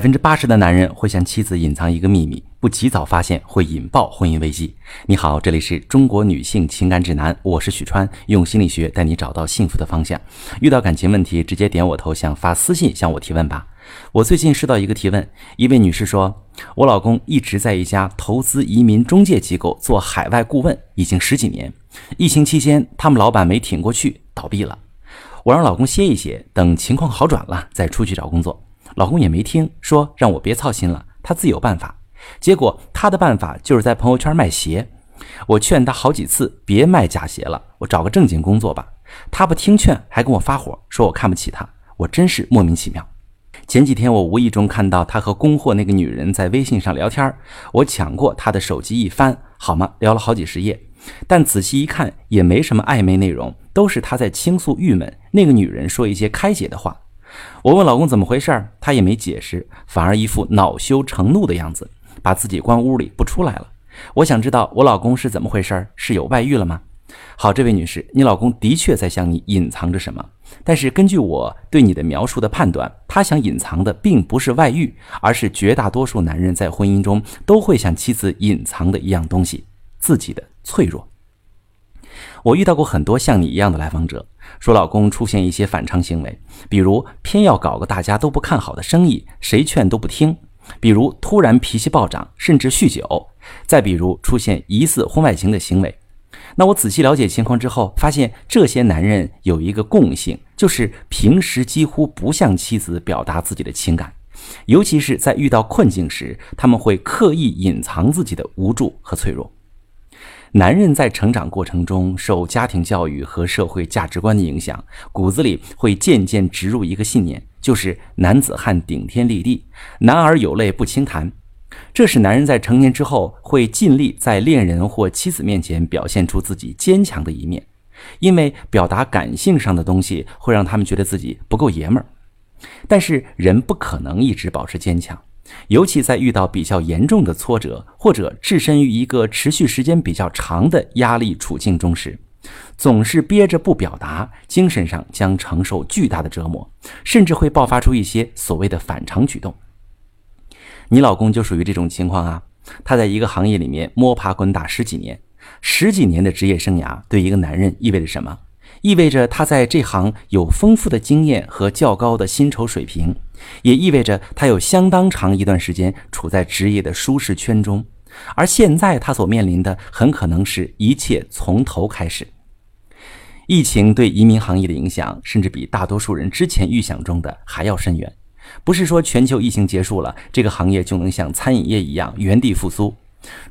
百分之八十的男人会向妻子隐藏一个秘密，不及早发现会引爆婚姻危机。你好，这里是中国女性情感指南，我是许川，用心理学带你找到幸福的方向。遇到感情问题，直接点我头像发私信向我提问吧。我最近收到一个提问，一位女士说，我老公一直在一家投资移民中介机构做海外顾问，已经十几年。疫情期间，他们老板没挺过去，倒闭了。我让老公歇一歇，等情况好转了再出去找工作。老公也没听说，让我别操心了，他自有办法。结果他的办法就是在朋友圈卖鞋。我劝他好几次别卖假鞋了，我找个正经工作吧。他不听劝，还跟我发火，说我看不起他。我真是莫名其妙。前几天我无意中看到他和供货那个女人在微信上聊天，我抢过他的手机一翻，好吗？聊了好几十页，但仔细一看也没什么暧昧内容，都是他在倾诉郁闷，那个女人说一些开解的话。我问老公怎么回事，他也没解释，反而一副恼羞成怒的样子，把自己关屋里不出来了。我想知道我老公是怎么回事，是有外遇了吗？好，这位女士，你老公的确在向你隐藏着什么，但是根据我对你的描述的判断，他想隐藏的并不是外遇，而是绝大多数男人在婚姻中都会向妻子隐藏的一样东西——自己的脆弱。我遇到过很多像你一样的来访者，说老公出现一些反常行为，比如偏要搞个大家都不看好的生意，谁劝都不听；比如突然脾气暴涨，甚至酗酒；再比如出现疑似婚外情的行为。那我仔细了解情况之后，发现这些男人有一个共性，就是平时几乎不向妻子表达自己的情感，尤其是在遇到困境时，他们会刻意隐藏自己的无助和脆弱。男人在成长过程中受家庭教育和社会价值观的影响，骨子里会渐渐植入一个信念，就是男子汉顶天立地，男儿有泪不轻弹。这使男人在成年之后会尽力在恋人或妻子面前表现出自己坚强的一面，因为表达感性上的东西会让他们觉得自己不够爷们儿。但是人不可能一直保持坚强。尤其在遇到比较严重的挫折，或者置身于一个持续时间比较长的压力处境中时，总是憋着不表达，精神上将承受巨大的折磨，甚至会爆发出一些所谓的反常举动。你老公就属于这种情况啊！他在一个行业里面摸爬滚打十几年，十几年的职业生涯对一个男人意味着什么？意味着他在这行有丰富的经验和较高的薪酬水平，也意味着他有相当长一段时间处在职业的舒适圈中，而现在他所面临的很可能是一切从头开始。疫情对移民行业的影响，甚至比大多数人之前预想中的还要深远。不是说全球疫情结束了，这个行业就能像餐饮业一样原地复苏。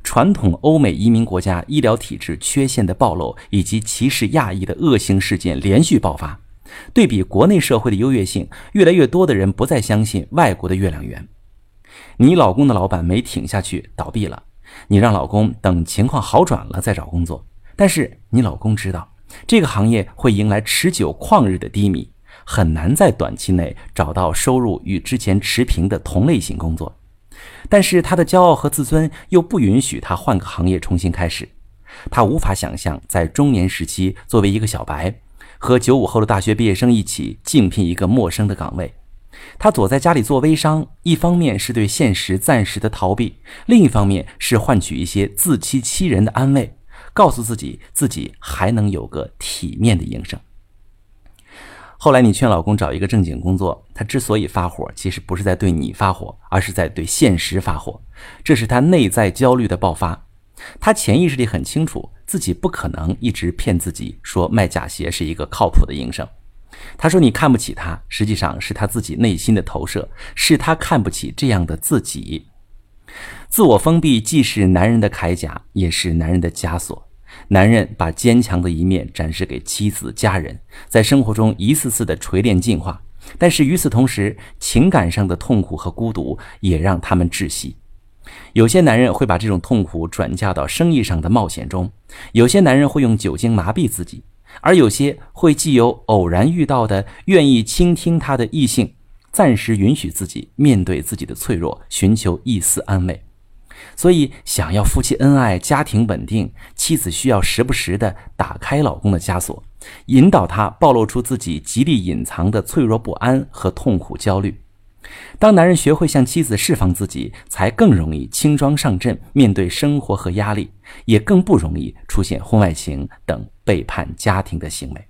传统欧美移民国家医疗体制缺陷的暴露，以及歧视亚裔的恶性事件连续爆发，对比国内社会的优越性，越来越多的人不再相信外国的月亮圆。你老公的老板没挺下去，倒闭了。你让老公等情况好转了再找工作，但是你老公知道这个行业会迎来持久旷日的低迷，很难在短期内找到收入与之前持平的同类型工作。但是他的骄傲和自尊又不允许他换个行业重新开始，他无法想象在中年时期作为一个小白，和九五后的大学毕业生一起竞聘一个陌生的岗位。他躲在家里做微商，一方面是对现实暂时的逃避，另一方面是换取一些自欺欺人的安慰，告诉自己自己还能有个体面的营生。后来你劝老公找一个正经工作，他之所以发火，其实不是在对你发火，而是在对现实发火。这是他内在焦虑的爆发。他潜意识里很清楚，自己不可能一直骗自己说卖假鞋是一个靠谱的营生。他说你看不起他，实际上是他自己内心的投射，是他看不起这样的自己。自我封闭既是男人的铠甲，也是男人的枷锁。男人把坚强的一面展示给妻子、家人，在生活中一次次的锤炼进化，但是与此同时，情感上的痛苦和孤独也让他们窒息。有些男人会把这种痛苦转嫁到生意上的冒险中，有些男人会用酒精麻痹自己，而有些会既有偶然遇到的愿意倾听他的异性，暂时允许自己面对自己的脆弱，寻求一丝安慰。所以，想要夫妻恩爱、家庭稳定，妻子需要时不时的打开老公的枷锁，引导他暴露出自己极力隐藏的脆弱不安和痛苦焦虑。当男人学会向妻子释放自己，才更容易轻装上阵面对生活和压力，也更不容易出现婚外情等背叛家庭的行为。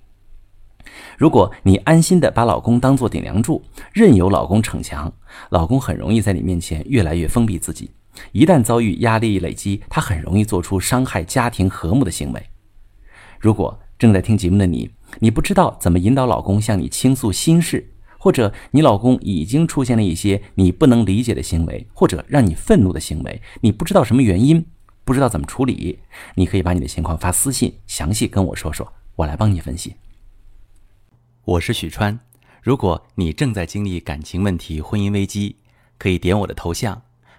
如果你安心的把老公当做顶梁柱，任由老公逞强，老公很容易在你面前越来越封闭自己。一旦遭遇压力累积，他很容易做出伤害家庭和睦的行为。如果正在听节目的你，你不知道怎么引导老公向你倾诉心事，或者你老公已经出现了一些你不能理解的行为，或者让你愤怒的行为，你不知道什么原因，不知道怎么处理，你可以把你的情况发私信，详细跟我说说，我来帮你分析。我是许川，如果你正在经历感情问题、婚姻危机，可以点我的头像，